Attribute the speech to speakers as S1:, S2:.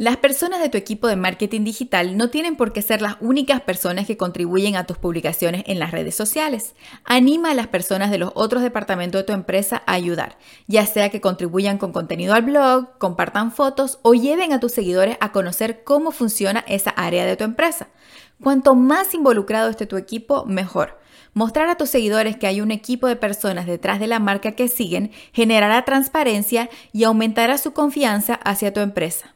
S1: Las personas de tu equipo de marketing digital no tienen por qué ser las únicas personas que contribuyen a tus publicaciones en las redes sociales. Anima a las personas de los otros departamentos de tu empresa a ayudar, ya sea que contribuyan con contenido al blog, compartan fotos o lleven a tus seguidores a conocer cómo funciona esa área de tu empresa. Cuanto más involucrado esté tu equipo, mejor. Mostrar a tus seguidores que hay un equipo de personas detrás de la marca que siguen generará transparencia y aumentará su confianza hacia tu empresa.